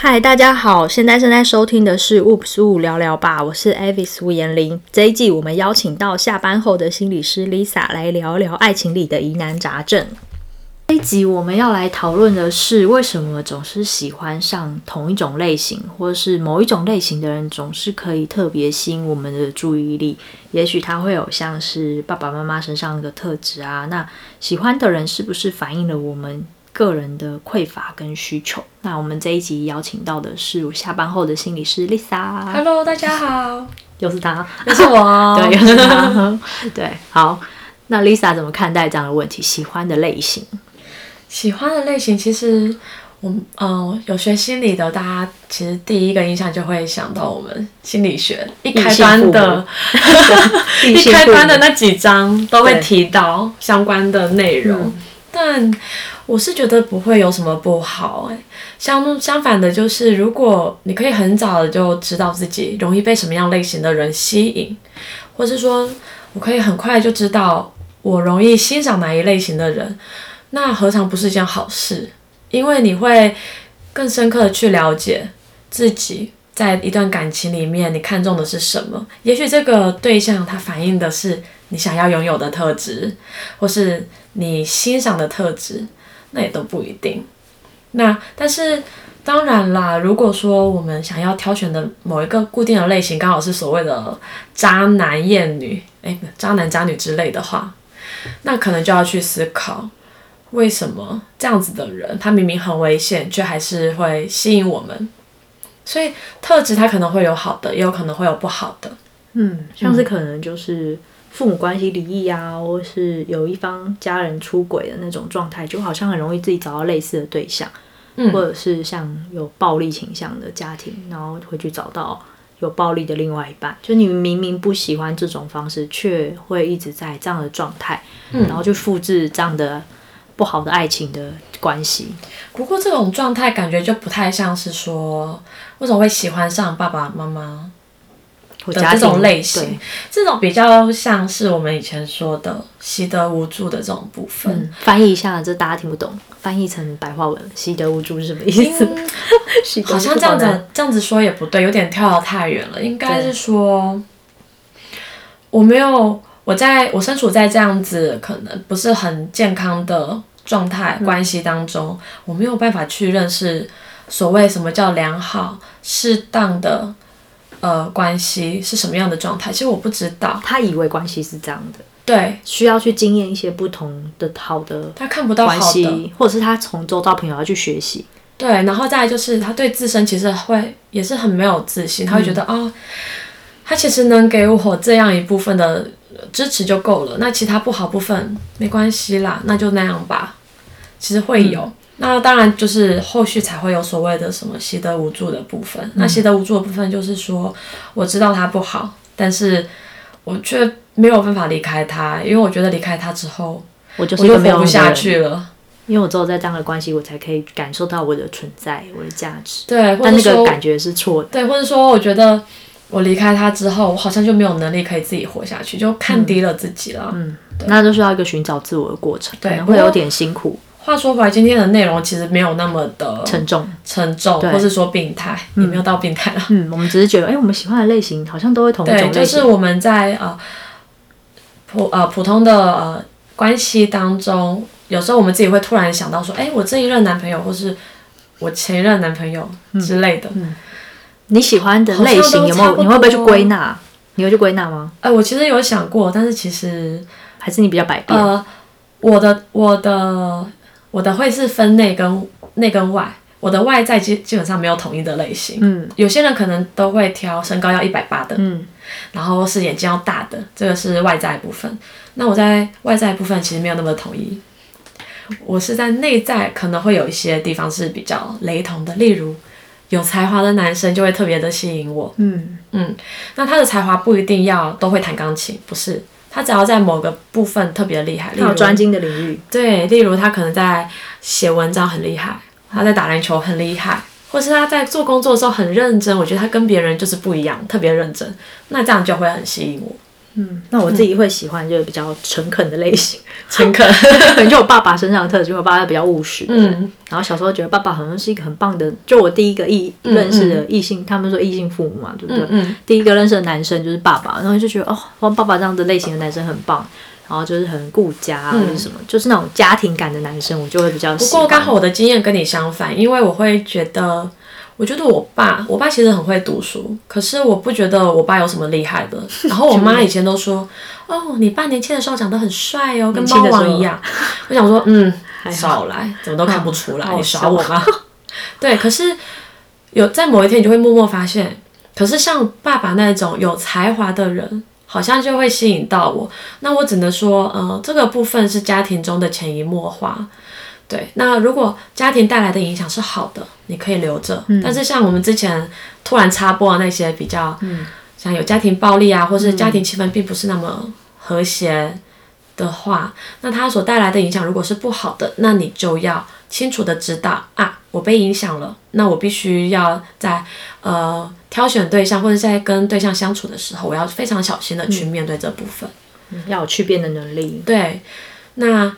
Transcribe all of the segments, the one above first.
嗨，大家好，现在正在收听的是《Oops 误聊聊吧》，我是 Avis 吴妍玲。这一季我们邀请到下班后的心理师 Lisa 来聊聊爱情里的疑难杂症。这一集我们要来讨论的是，为什么总是喜欢上同一种类型，或者是某一种类型的人总是可以特别吸引我们的注意力？也许他会有像是爸爸妈妈身上的特质啊。那喜欢的人是不是反映了我们个人的匮乏跟需求？那我们这一集邀请到的是下班后的心理师 Lisa。Hello，大家好，又是他，又是我，对，又是他，对，好。那 Lisa 怎么看待这样的问题？喜欢的类型？喜欢的类型，其实我们嗯、呃、有学心理的，大家其实第一个印象就会想到我们心理学一开端的，一开端的那几章都会提到相关的内容。嗯、但我是觉得不会有什么不好哎，相相反的，就是如果你可以很早的就知道自己容易被什么样类型的人吸引，或是说我可以很快就知道我容易欣赏哪一类型的人。那何尝不是一件好事？因为你会更深刻的去了解自己，在一段感情里面，你看重的是什么？也许这个对象他反映的是你想要拥有的特质，或是你欣赏的特质，那也都不一定。那但是当然啦，如果说我们想要挑选的某一个固定的类型，刚好是所谓的渣男厌女，诶，渣男渣女之类的话，那可能就要去思考。为什么这样子的人，他明明很危险，却还是会吸引我们？所以特质他可能会有好的，也有可能会有不好的。嗯，像是可能就是父母关系离异啊，或是有一方家人出轨的那种状态，就好像很容易自己找到类似的对象，嗯，或者是像有暴力倾向的家庭，然后会去找到有暴力的另外一半。就你明明不喜欢这种方式，却会一直在这样的状态，嗯，然后就复制这样的。不好的爱情的关系，不过这种状态感觉就不太像是说，为什么会喜欢上爸爸妈妈的这种类型？这种比较像是我们以前说的习得无助的这种部分。嗯、翻译一下，这大家听不懂，翻译成白话文，习得无助是什么意思？嗯、好像这样子这样子说也不对，有点跳得太远了。应该是说，我没有。我在我身处在这样子可能不是很健康的状态、嗯、关系当中，我没有办法去认识所谓什么叫良好、适当的呃关系是什么样的状态。其实我不知道，他以为关系是这样的，对，需要去经验一些不同的好的，他看不到好的，或者是他从周遭朋友要去学习，对，然后再来就是他对自身其实会也是很没有自信，他会觉得啊、他其实能给我这样一部分的。支持就够了，那其他不好部分没关系啦，那就那样吧。其实会有，嗯、那当然就是后续才会有所谓的什么习得无助的部分。嗯、那习得无助的部分就是说，我知道他不好，但是我却没有办法离开他，因为我觉得离开他之后，我就活不下去了。因为我只有在这样的关系，我才可以感受到我的存在，我的价值。对，但那个感觉是错的。对，或者说我觉得。我离开他之后，我好像就没有能力可以自己活下去，就看低了自己了。嗯，那就需要一个寻找自我的过程，对，可能会有点辛苦。话说回来，今天的内容其实没有那么的沉重，沉重，或是说病态，也没有到病态了。嗯，我们只是觉得，哎、欸，我们喜欢的类型好像都会同一种类型。对，就是我们在呃普呃普通的呃关系当中，有时候我们自己会突然想到说，哎、欸，我这一任男朋友，或是我前一任男朋友之类的。嗯嗯你喜欢的类型有没有？你会不会去归纳？你会去归纳吗？哎、呃，我其实有想过，但是其实还是你比较百变。呃，我的我的我的会是分内跟内跟外，我的外在基基本上没有统一的类型。嗯，有些人可能都会挑身高要一百八的，嗯，然后是眼睛要大的，这个是外在部分。那我在外在部分其实没有那么统一，我是在内在可能会有一些地方是比较雷同的，例如。有才华的男生就会特别的吸引我。嗯嗯，那他的才华不一定要都会弹钢琴，不是，他只要在某个部分特别厉害，例如专精的领域。对，例如他可能在写文章很厉害，他在打篮球很厉害，或是他在做工作的时候很认真。我觉得他跟别人就是不一样，特别认真，那这样就会很吸引我。嗯，那我自己会喜欢就是比较诚恳的类型，诚恳，可能就我爸爸身上的特质，因为我爸爸比较务实。嗯，然后小时候觉得爸爸好像是一个很棒的，就我第一个异认识的异性，他们说异性父母嘛，对不对？嗯，第一个认识的男生就是爸爸，然后就觉得哦，像爸爸这样的类型的男生很棒，然后就是很顾家啊或者什么，就是那种家庭感的男生，我就会比较喜欢。不过刚好我的经验跟你相反，因为我会觉得。我觉得我爸，我爸其实很会读书，可是我不觉得我爸有什么厉害的。然后我妈以前都说：“哦，你爸年轻的时候长得很帅哦，跟猫王一样。”我想说：“嗯，少来，怎么都看不出来，你耍我吗？”对，可是有在某一天，你就会默默发现，可是像爸爸那种有才华的人，好像就会吸引到我。那我只能说，呃，这个部分是家庭中的潜移默化。对，那如果家庭带来的影响是好的，你可以留着。嗯、但是像我们之前突然插播的那些比较，嗯、像有家庭暴力啊，或是家庭气氛并不是那么和谐的话，嗯、那它所带来的影响如果是不好的，那你就要清楚的知道啊，我被影响了，那我必须要在呃挑选对象或者在跟对象相处的时候，我要非常小心的去面对这部分，嗯、要有区别的能力。对，那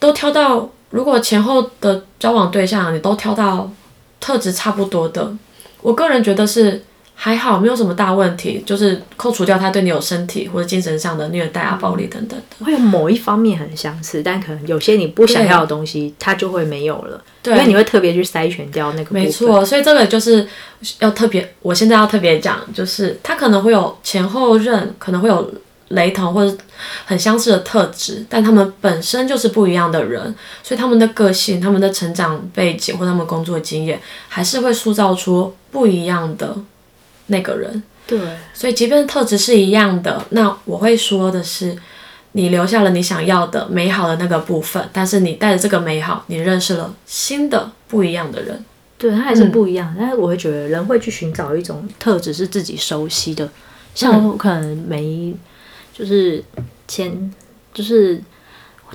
都挑到。如果前后的交往对象你都挑到特质差不多的，我个人觉得是还好，没有什么大问题。就是扣除掉他对你有身体或者精神上的虐待啊、暴力等等的，会有某一方面很相似，但可能有些你不想要的东西，他就会没有了。对，因为你会特别去筛选掉那个。没错，所以这个就是要特别，我现在要特别讲，就是他可能会有前后任，可能会有。雷同或者很相似的特质，但他们本身就是不一样的人，所以他们的个性、他们的成长背景或他们工作经验，还是会塑造出不一样的那个人。对，所以即便特质是一样的，那我会说的是，你留下了你想要的美好的那个部分，但是你带着这个美好，你认识了新的不一样的人。对，他还是不一样，嗯、但是我会觉得人会去寻找一种特质是自己熟悉的，像我可能没。就是前就是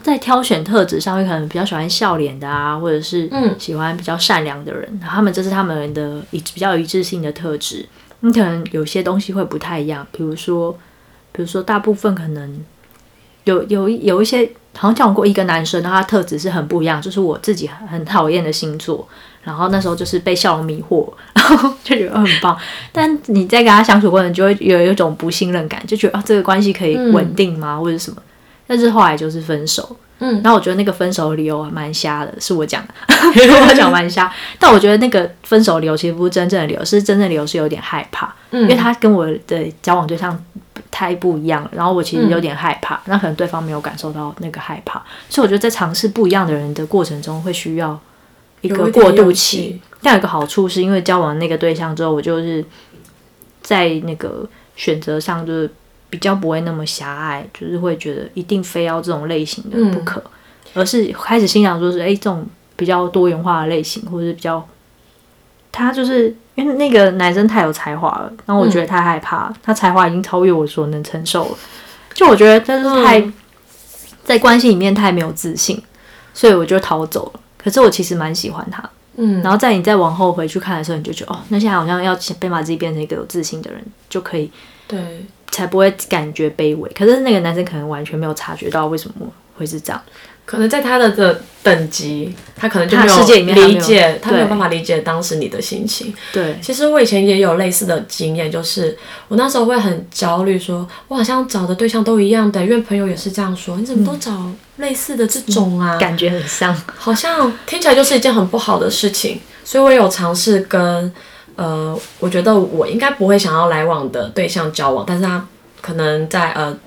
在挑选特质上会，可能比较喜欢笑脸的啊，或者是喜欢比较善良的人，嗯、他们这是他们的一比较一致性的特质。你可能有些东西会不太一样，比如说，比如说大部分可能有有有一些，好像讲过一个男生，他特质是很不一样，就是我自己很讨厌的星座。然后那时候就是被笑容迷惑，然后就觉得很棒。但你在跟他相处过程，就会有一种不信任感，就觉得啊，这个关系可以稳定吗，或者什么？但是后来就是分手。嗯，然后我觉得那个分手的理由蛮瞎的，是我讲的，我讲蛮瞎。但我觉得那个分手理由其实不是真正的理由，是真正的理由是有点害怕，因为他跟我的交往对象太不一样了。然后我其实有点害怕，那可能对方没有感受到那个害怕，所以我觉得在尝试不一样的人的过程中，会需要。一个过渡期，但有一个好处是因为交往那个对象之后，我就是在那个选择上就是比较不会那么狭隘，就是会觉得一定非要这种类型的不可，嗯、而是开始欣赏说是哎，这种比较多元化的类型，或者是比较他就是因为那个男生太有才华了，然后我觉得太害怕，嗯、他才华已经超越我所能承受了，就我觉得他是太、嗯、在关系里面太没有自信，所以我就逃走了。可是我其实蛮喜欢他，嗯，然后在你再往后回去看的时候，你就觉得哦，那现在好像要先把自己变成一个有自信的人，就可以，对，才不会感觉卑微。可是那个男生可能完全没有察觉到为什么会是这样。可能在他的的等级，他可能就没有理解，他，他没有办法理解当时你的心情。对，其实我以前也有类似的经验，就是我那时候会很焦虑，说我好像找的对象都一样的，因为朋友也是这样说，你怎么都找类似的这种啊？感觉很像，好像听起来就是一件很不好的事情。所以我有尝试跟呃，我觉得我应该不会想要来往的对象交往，但是他可能在呃。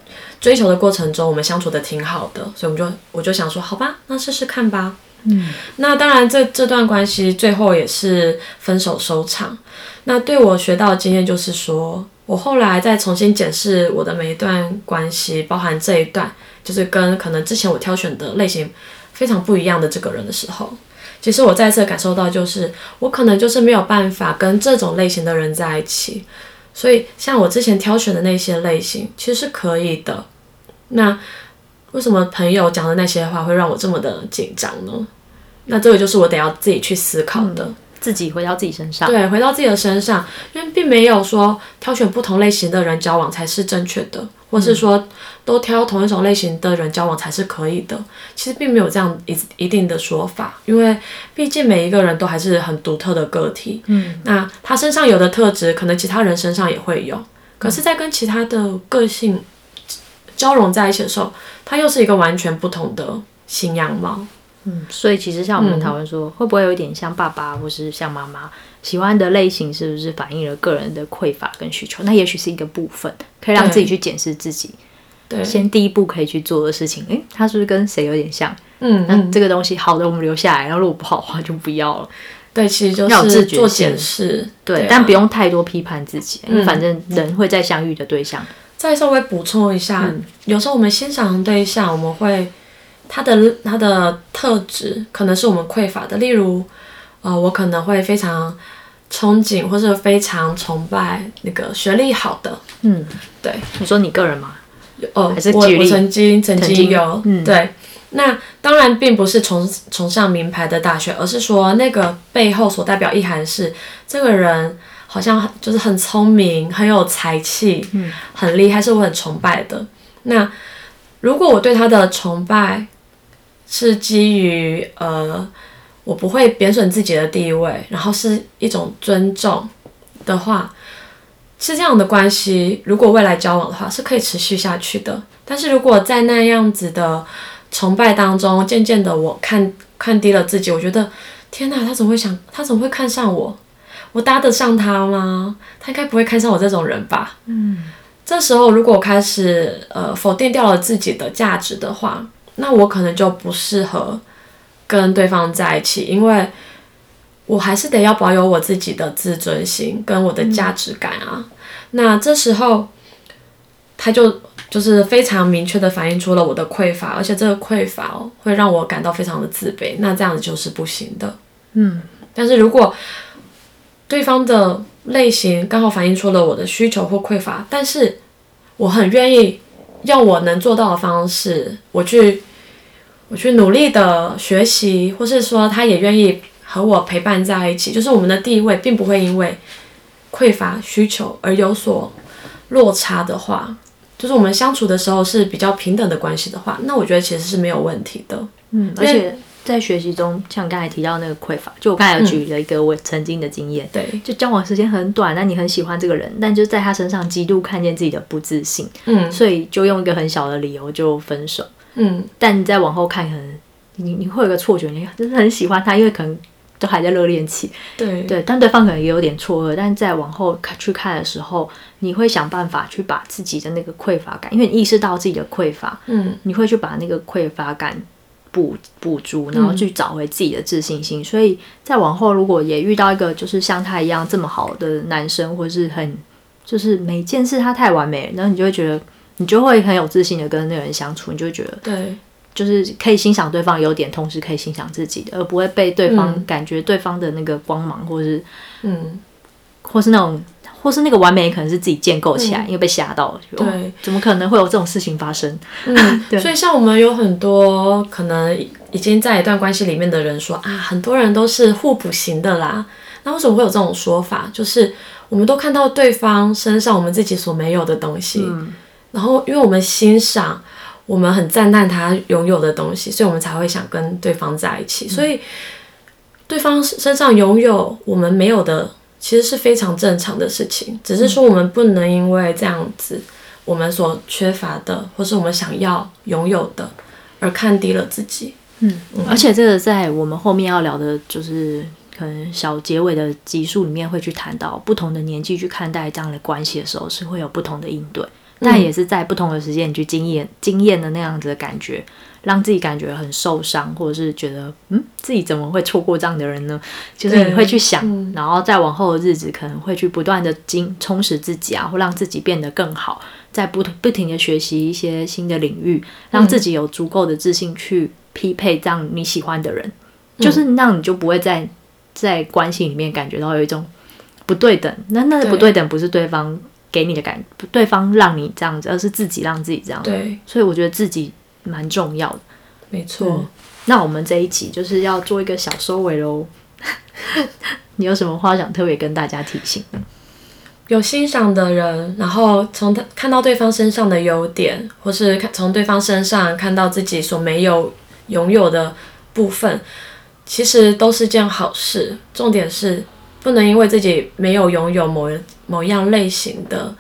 追求的过程中，我们相处的挺好的，所以我们就我就想说，好吧，那试试看吧。嗯，那当然这，这这段关系最后也是分手收场。那对我学到的经验就是说，我后来再重新检视我的每一段关系，包含这一段，就是跟可能之前我挑选的类型非常不一样的这个人的时候，其实我再次感受到，就是我可能就是没有办法跟这种类型的人在一起。所以，像我之前挑选的那些类型，其实是可以的。那为什么朋友讲的那些话会让我这么的紧张呢？那这个就是我得要自己去思考的。嗯，自己回到自己身上。对，回到自己的身上，因为并没有说挑选不同类型的人交往才是正确的。或是说都挑同一种类型的人交往才是可以的。其实并没有这样一一定的说法，因为毕竟每一个人都还是很独特的个体。嗯，那他身上有的特质，可能其他人身上也会有。可是，在跟其他的个性交融在一起的时候，它又是一个完全不同的新样貌。嗯，所以其实像我们讨论说，嗯、会不会有一点像爸爸，或是像妈妈喜欢的类型，是不是反映了个人的匮乏跟需求？那也许是一个部分，可以让自己去检视自己。对，先第一步可以去做的事情，诶，他是不是跟谁有点像？嗯，那这个东西好的我们留下来，然后如果不好的话就不要了。对，其实就是做检视，对，对啊、但不用太多批判自己，因为反正人会在相遇的对象。再稍微补充一下，嗯、有时候我们欣赏的对象，我们会。他的他的特质可能是我们匮乏的，例如，呃，我可能会非常憧憬或是非常崇拜那个学历好的，嗯，对。你说你个人吗？哦，还是我我曾经曾经有，嗯，对。那当然并不是崇崇尚名牌的大学，而是说那个背后所代表意涵是，这个人好像就是很聪明，很有才气，嗯，很厉害，是我很崇拜的。那如果我对他的崇拜，是基于呃，我不会贬损自己的地位，然后是一种尊重的话，是这样的关系。如果未来交往的话，是可以持续下去的。但是如果在那样子的崇拜当中，渐渐的我看看低了自己，我觉得天哪，他怎么会想，他怎么会看上我？我搭得上他吗？他应该不会看上我这种人吧？嗯，这时候如果我开始呃否定掉了自己的价值的话。那我可能就不适合跟对方在一起，因为我还是得要保有我自己的自尊心跟我的价值感啊。嗯、那这时候他就就是非常明确的反映出了我的匮乏，而且这个匮乏哦会让我感到非常的自卑。那这样子就是不行的。嗯，但是如果对方的类型刚好反映出了我的需求或匮乏，但是我很愿意。用我能做到的方式，我去，我去努力的学习，或是说他也愿意和我陪伴在一起，就是我们的地位并不会因为匮乏需求而有所落差的话，就是我们相处的时候是比较平等的关系的话，那我觉得其实是没有问题的。嗯，而且。在学习中，像刚才提到那个匮乏，就我刚才有举了一个我曾经的经验，嗯、对，就交往时间很短，那你很喜欢这个人，但就在他身上极度看见自己的不自信，嗯，所以就用一个很小的理由就分手，嗯，但你再往后看，可能你你会有个错觉，你真的很喜欢他，因为可能都还在热恋期，对。对，但对方可能也有点错愕，但再往后看去看的时候，你会想办法去把自己的那个匮乏感，因为你意识到自己的匮乏，嗯，你会去把那个匮乏感。补补足，然后去找回自己的自信心。嗯、所以再往后，如果也遇到一个就是像他一样这么好的男生，或是很就是每件事他太完美，然后你就会觉得你就会很有自信的跟那个人相处，你就会觉得对，就是可以欣赏对方优点，同时可以欣赏自己的，而不会被对方感觉对方的那个光芒，或是嗯，或是那种。或是那个完美可能是自己建构起来，嗯、因为被吓到了。对、哦，怎么可能会有这种事情发生？嗯，对。所以像我们有很多可能已经在一段关系里面的人说啊，很多人都是互补型的啦。那为什么会有这种说法？就是我们都看到对方身上我们自己所没有的东西，嗯、然后因为我们欣赏，我们很赞叹他拥有的东西，所以我们才会想跟对方在一起。嗯、所以对方身上拥有我们没有的。其实是非常正常的事情，只是说我们不能因为这样子，我们所缺乏的，或是我们想要拥有的，而看低了自己。嗯，嗯，而且这个在我们后面要聊的，就是可能小结尾的集数里面会去谈到，不同的年纪去看待这样的关系的时候，是会有不同的应对。但也是在不同的时间，你去经验经验的那样子的感觉，让自己感觉很受伤，或者是觉得嗯，自己怎么会错过这样的人呢？就是你会去想，嗯、然后再往后的日子可能会去不断的经充实自己啊，或让自己变得更好，在不不停的学习一些新的领域，让自己有足够的自信去匹配这样你喜欢的人，嗯、就是让你就不会在在关系里面感觉到有一种不对等。那那不对等不是对方。给你的感觉，对方让你这样子，而是自己让自己这样。对，所以我觉得自己蛮重要的。没错。嗯，那我们这一集就是要做一个小收尾喽。你有什么话想特别跟大家提醒？有欣赏的人，然后从他看到对方身上的优点，或是看从对方身上看到自己所没有拥有的部分，其实都是件好事。重点是不能因为自己没有拥有某某样类型的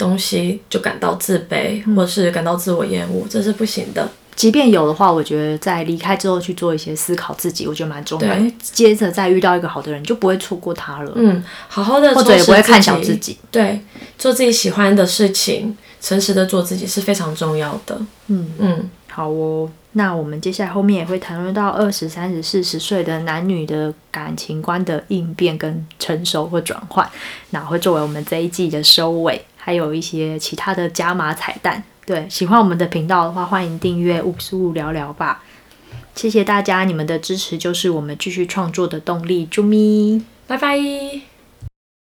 东西就感到自卑，或是感到自我厌恶，这是不行的。即便有的话，我觉得在离开之后去做一些思考，自己我觉得蛮重要。对，接着再遇到一个好的人，就不会错过他了。嗯，好好的，或者也不会看小自己。对，做自己喜欢的事情，诚实的做自己是非常重要的。嗯嗯，好哦。那我们接下来后面也会谈论到二十三十四十岁的男女的感情观的应变跟成熟或转换，那会作为我们这一季的收尾，还有一些其他的加码彩蛋。对，喜欢我们的频道的话，欢迎订阅五十五聊聊吧。谢谢大家，你们的支持就是我们继续创作的动力。啾咪，拜拜。